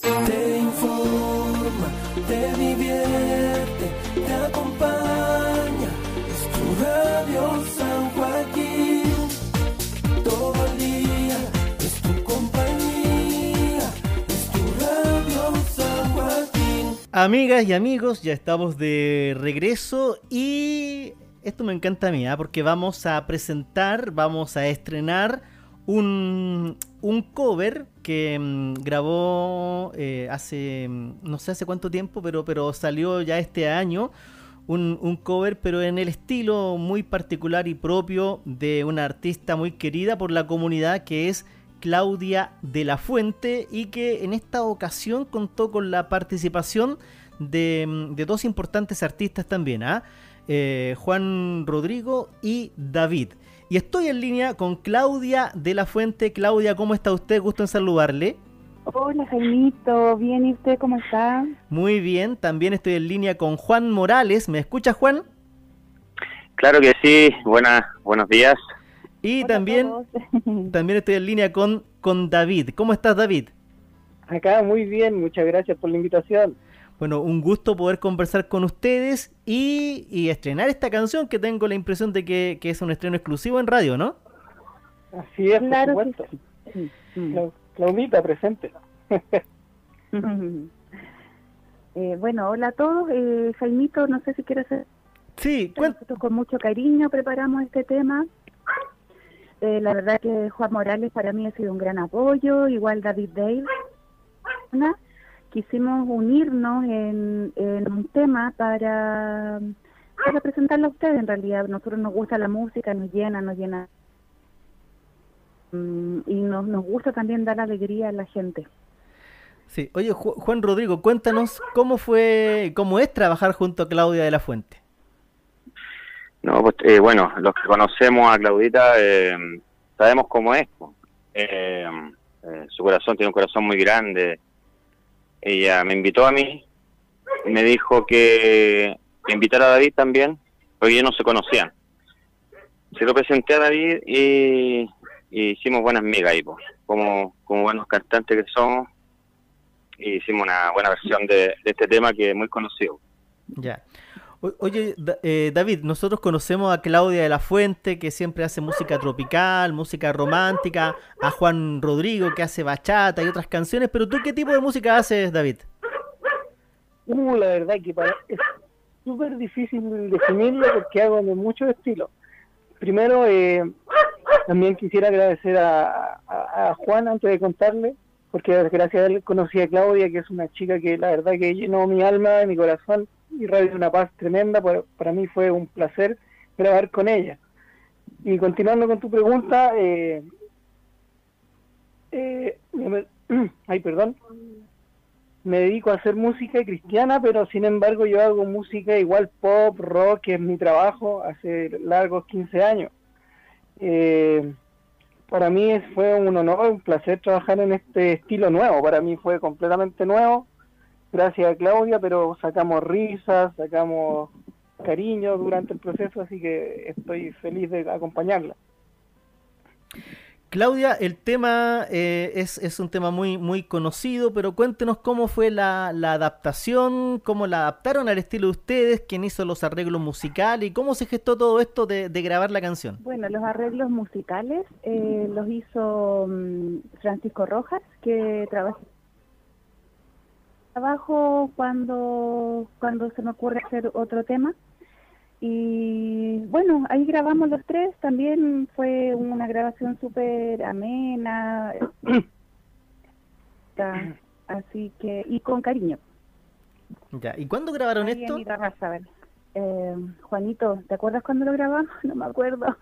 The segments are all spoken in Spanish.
Te informa, te divierte, te acompaña. Es tu radio San Joaquín. Todo el día es tu compañía. Es tu radio San Joaquín. Amigas y amigos, ya estamos de regreso y esto me encanta a mí, ¿ah? porque vamos a presentar, vamos a estrenar un, un cover que mm, grabó eh, hace, mm, no sé hace cuánto tiempo, pero, pero salió ya este año. Un, un cover, pero en el estilo muy particular y propio de una artista muy querida por la comunidad que es Claudia de la Fuente y que en esta ocasión contó con la participación de, mm, de dos importantes artistas también, ¿ah? Eh, Juan Rodrigo y David. Y estoy en línea con Claudia de la Fuente. Claudia, ¿cómo está usted? Gusto en saludarle. Hola Jaimito, bien, ¿y usted cómo está? Muy bien, también estoy en línea con Juan Morales. ¿Me escucha Juan? Claro que sí, buenas, buenos días. Y Hola también, también estoy en línea con, con David. ¿Cómo estás David? Acá muy bien, muchas gracias por la invitación. Bueno, un gusto poder conversar con ustedes y, y estrenar esta canción que tengo la impresión de que, que es un estreno exclusivo en radio, ¿no? Así es, Claro por supuesto. sí. Clau- Claudita, presente. Eh, bueno, hola a todos. Eh, Jaimito, no sé si quieres hacer... Sí, Nosotros con mucho cariño preparamos este tema. Eh, la verdad que Juan Morales para mí ha sido un gran apoyo, igual David Dale. Una, Quisimos unirnos en, en un tema para, para presentarlo a ustedes en realidad. A nosotros nos gusta la música, nos llena, nos llena. Mm, y nos, nos gusta también dar alegría a la gente. sí. Oye, Ju- Juan Rodrigo, cuéntanos cómo fue, cómo es trabajar junto a Claudia de la Fuente. No, pues, eh, bueno, los que conocemos a Claudita eh, sabemos cómo es. Eh, eh, su corazón tiene un corazón muy grande. Ella me invitó a mí me dijo que, que invitara a David también, porque ellos no se conocían. Se lo presenté a David y, hicimos buenas migas ahí, como, como buenos cantantes que somos. Y hicimos una buena versión de este tema que es muy conocido. Ya. Oye, eh, David, nosotros conocemos a Claudia de la Fuente, que siempre hace música tropical, música romántica, a Juan Rodrigo, que hace bachata y otras canciones, pero tú qué tipo de música haces, David? Uh, la verdad que para, es súper difícil definirlo porque hago de muchos estilos. Primero, eh, también quisiera agradecer a, a- Juan antes de contarle, porque gracias a él conocí a Claudia, que es una chica que la verdad que llenó mi alma, mi corazón y radio una paz tremenda. Para, para mí fue un placer grabar con ella. Y continuando con tu pregunta, eh, eh, ay, perdón, me dedico a hacer música cristiana, pero sin embargo yo hago música igual pop, rock, que es mi trabajo hace largos 15 años. Eh, para mí fue un honor, un placer trabajar en este estilo nuevo. Para mí fue completamente nuevo, gracias a Claudia, pero sacamos risas, sacamos cariño durante el proceso, así que estoy feliz de acompañarla. Claudia, el tema eh, es, es un tema muy, muy conocido, pero cuéntenos cómo fue la, la adaptación, cómo la adaptaron al estilo de ustedes, quién hizo los arreglos musicales y cómo se gestó todo esto de, de grabar la canción. Bueno, los arreglos musicales eh, los hizo mm, Francisco Rojas, que trabaja trabajo cuando cuando se me ocurre hacer otro tema y bueno ahí grabamos los tres también fue una grabación súper amena así que y con cariño Ya, ¿y cuándo grabaron Ahí en esto? mi terraza, a ver. Eh, Juanito ¿te acuerdas cuándo lo grabamos? no me acuerdo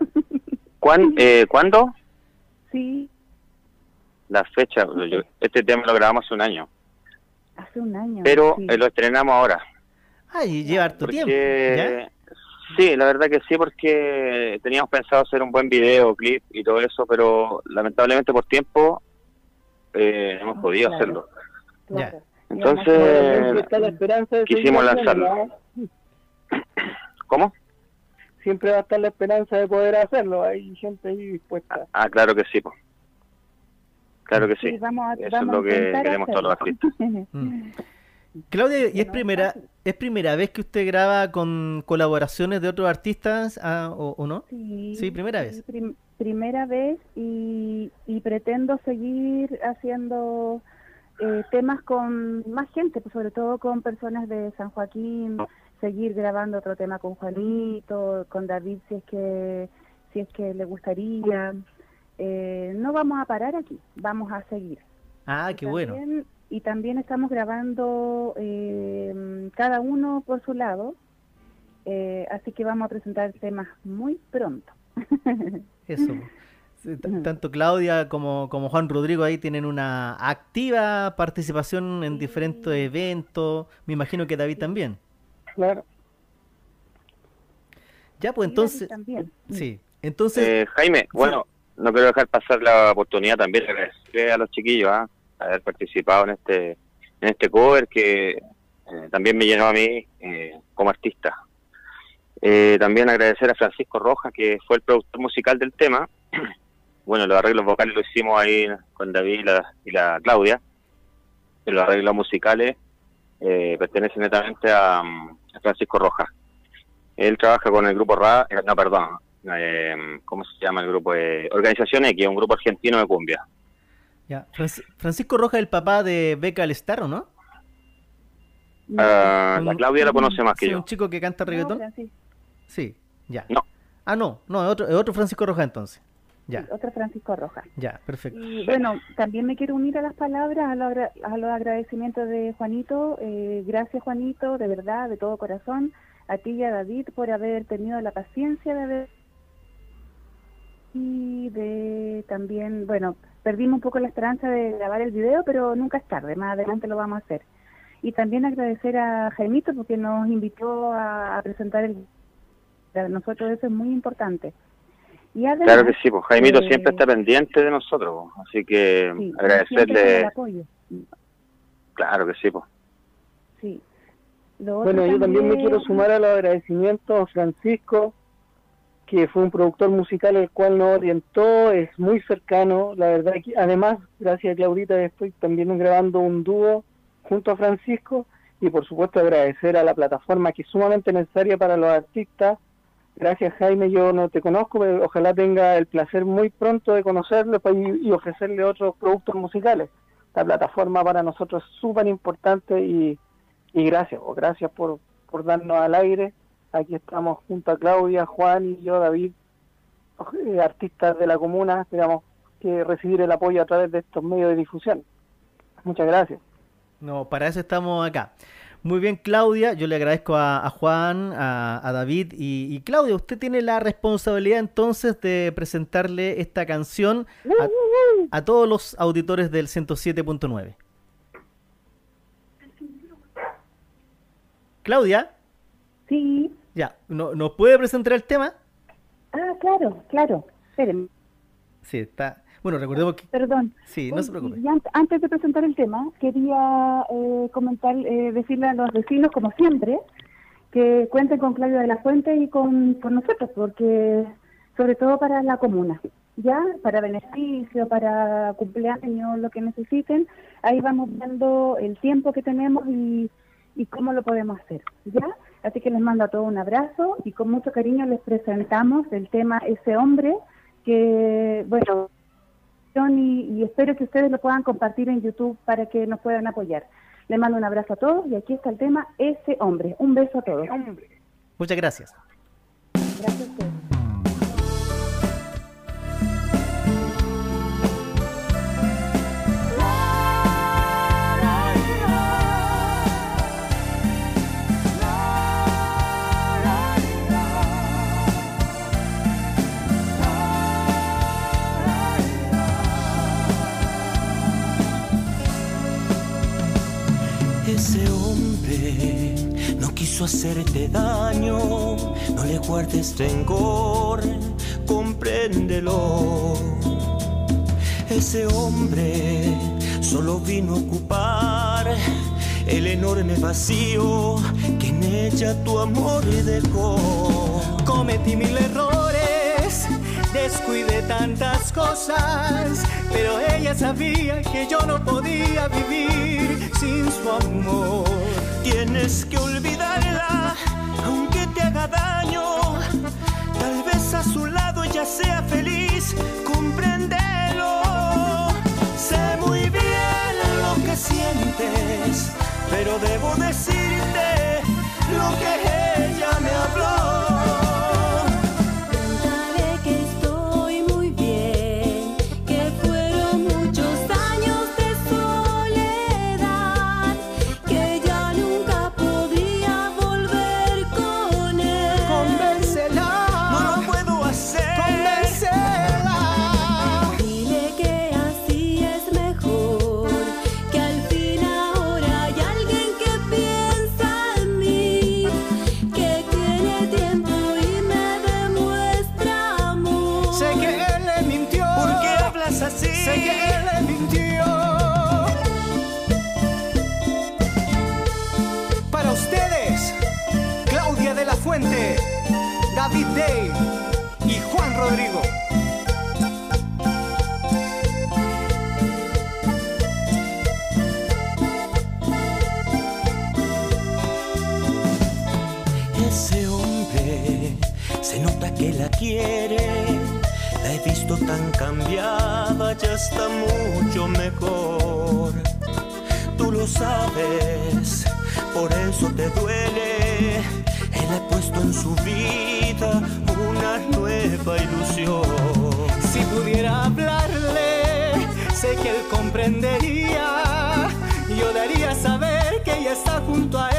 ¿Cuán, eh, ¿Cuándo? sí La fecha, yo- este tema lo grabamos hace un año, hace un año pero sí. eh, lo estrenamos ahora. Ay, lleva harto tiempo. sí, la verdad que sí, porque teníamos pensado hacer un buen video, clip y todo eso, pero lamentablemente por tiempo eh, no hemos Ah, podido claro. hacerlo. Claro. Entonces, la quisimos lanzarlo. ¿no? ¿Cómo? Siempre va a estar la esperanza de poder hacerlo, hay gente ahí dispuesta. Ah, claro que sí. po. Claro que sí. vamos a, Eso es lo que queremos todos los artistas. Mm. Claudia, ¿y es primera, es primera vez que usted graba con colaboraciones de otros artistas ah, o, o no? Sí, Sí, primera vez. prim- primera vez y, y pretendo seguir haciendo eh, temas con más gente, pues sobre todo con personas de San Joaquín, seguir grabando otro tema con Juanito, con David si es que si es que le gustaría. Eh, no vamos a parar aquí, vamos a seguir. Ah, Y qué bueno. también- Y también estamos grabando eh, cada uno por su lado, eh, así que vamos a presentar temas muy pronto. Eso. Tanto Claudia como, como Juan Rodrigo ahí tienen una activa participación en diferentes eventos. Me imagino que David también. Claro. Ya, pues Y David entonces. también. Sí. Entonces, Eh, Jaime, bueno, no quiero dejar pasar la oportunidad también de agradecerle a los chiquillos ¿ah? haber participado en este en este cover que eh, también me llenó a mí eh, como artista. Eh, también agradecer a Francisco Rojas, que fue el productor musical del tema. Bueno, los arreglos vocales lo hicimos ahí con David y la, y la Claudia. Los arreglos musicales eh, pertenecen netamente a, a Francisco Rojas. Él trabaja con el grupo RA, eh, no, perdón, eh, ¿cómo se llama el grupo? Eh, Organización X, un grupo argentino de cumbia. ya. Franci- Francisco Roja, el papá de Beca Alestar, ¿o no? Ah, la Un- Claudia lo conoce más que Sí, yo. un chico que canta No, reggaetón. Francis- Sí, ya. No. Ah, no, no, es otro, es otro Francisco Roja entonces. Ya, sí, otro Francisco Rojas. ya, perfecto. Y bueno, también me quiero unir a las palabras, a, los agra- a los agradecimientos de Juanito. Eh, gracias, Juanito, de verdad, de todo corazón. A ti y a David por haber tenido la paciencia de haber. Y de también, bueno, perdimos un poco la esperanza de grabar el video, pero nunca es tarde, más adelante lo vamos a hacer. Y también agradecer a Jaimito porque nos invitó a, a presentar el. Para nosotros eso es muy importante. Y además, Claro que sí, pues Jaimito eh, siempre está pendiente de nosotros, pues, así que sí, con el agradecerle, apoyo. claro que sí, pues. Sí. Lo otro Bueno, yo también me quiero sumar a los agradecimientos a Francisco, que fue un productor musical el cual nos orientó, es muy cercano, la verdad que además, gracias a Claudita, estoy también grabando un dúo junto a Francisco y por supuesto agradecer a la plataforma que es sumamente necesaria para los artistas. Gracias Jaime, yo no te conozco, pero ojalá tenga el placer muy pronto de conocerlo y, ofrecerle otros productos musicales. La plataforma para nosotros es súper importante y, y gracias, o gracias por, por darnos al aire. Aquí estamos junto a Claudia, Juan y yo, David, eh, artistas de la comuna, esperamos que recibir el apoyo a través de estos medios de difusión. Muchas gracias. No, para eso estamos acá. Muy bien, Claudia. Yo le agradezco a, a Juan, a, a David y, y Claudia. Usted tiene la responsabilidad entonces de presentarle esta canción a, a todos los auditores del 107.9. Claudia, Sí. Ya, ¿no, ¿nos puede presentar el tema? Ah, claro, claro. Esperen, Sí, está. Bueno, recordemos que. perdón. Sí, no se preocupe. Antes de presentar el tema, quería eh, comentar, eh, decirle a los vecinos, como siempre, que cuenten con Claudio de la Fuente y con, con nosotros, porque sobre todo para la comuna, ¿ya? Para beneficio, para cumpleaños, lo que necesiten, ahí vamos viendo el tiempo que tenemos y, y cómo lo podemos hacer, ¿ya? Así que les mando a todos un abrazo y con mucho cariño les presentamos el tema Ese Hombre, que, bueno, y, y espero que ustedes lo puedan compartir en YouTube para que nos puedan apoyar. Les mando un abrazo a todos y aquí está el tema Ese Hombre. Un beso a todos. Muchas gracias. Gracias a ustedes. Ese hombre no quiso hacerte daño, no le guardes rencor, compréndelo. Ese hombre solo vino a ocupar el enorme vacío que en ella tu amor dejó. Cometí mil errores, descuidé tantas cosas, pero ella sabía que yo no podía vivir sin su amor. Tienes que olvidarla, aunque te haga daño. Tal vez a su lado ella sea feliz, compréndelo. Sé muy bien lo que sientes, pero debo decirte lo que ella me habló. Que la quiere. La he visto tan cambiada, ya está mucho mejor. Tú lo sabes, por eso te duele. Él ha puesto en su vida una nueva ilusión. Si pudiera hablarle, sé que él comprendería. Yo daría saber que ella está junto a él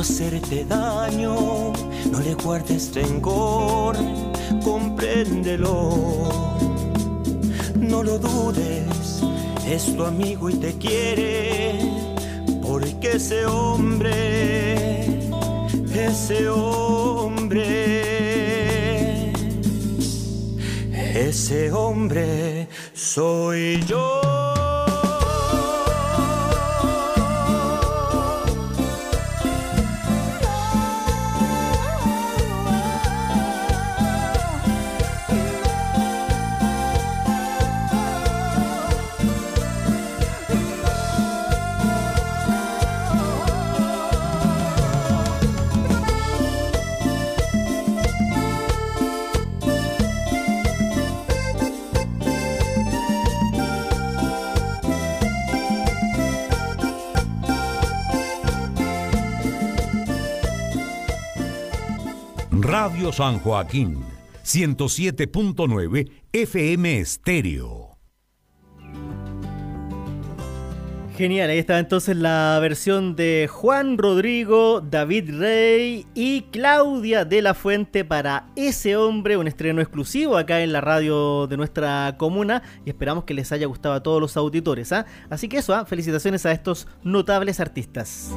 hacerte daño. No le guardes rencor. Compréndelo. No lo dudes. Es tu amigo y te quiere. Porque ese hombre. Ese hombre. Ese hombre soy yo. San Joaquín, 107.9 FM Estéreo. Genial, ahí estaba entonces la versión de Juan Rodrigo, David Rey y Claudia de la Fuente para ese hombre, un estreno exclusivo acá en la radio de nuestra comuna y esperamos que les haya gustado a todos los auditores. ¿ah? Así que eso, ¿ah? felicitaciones a estos notables artistas.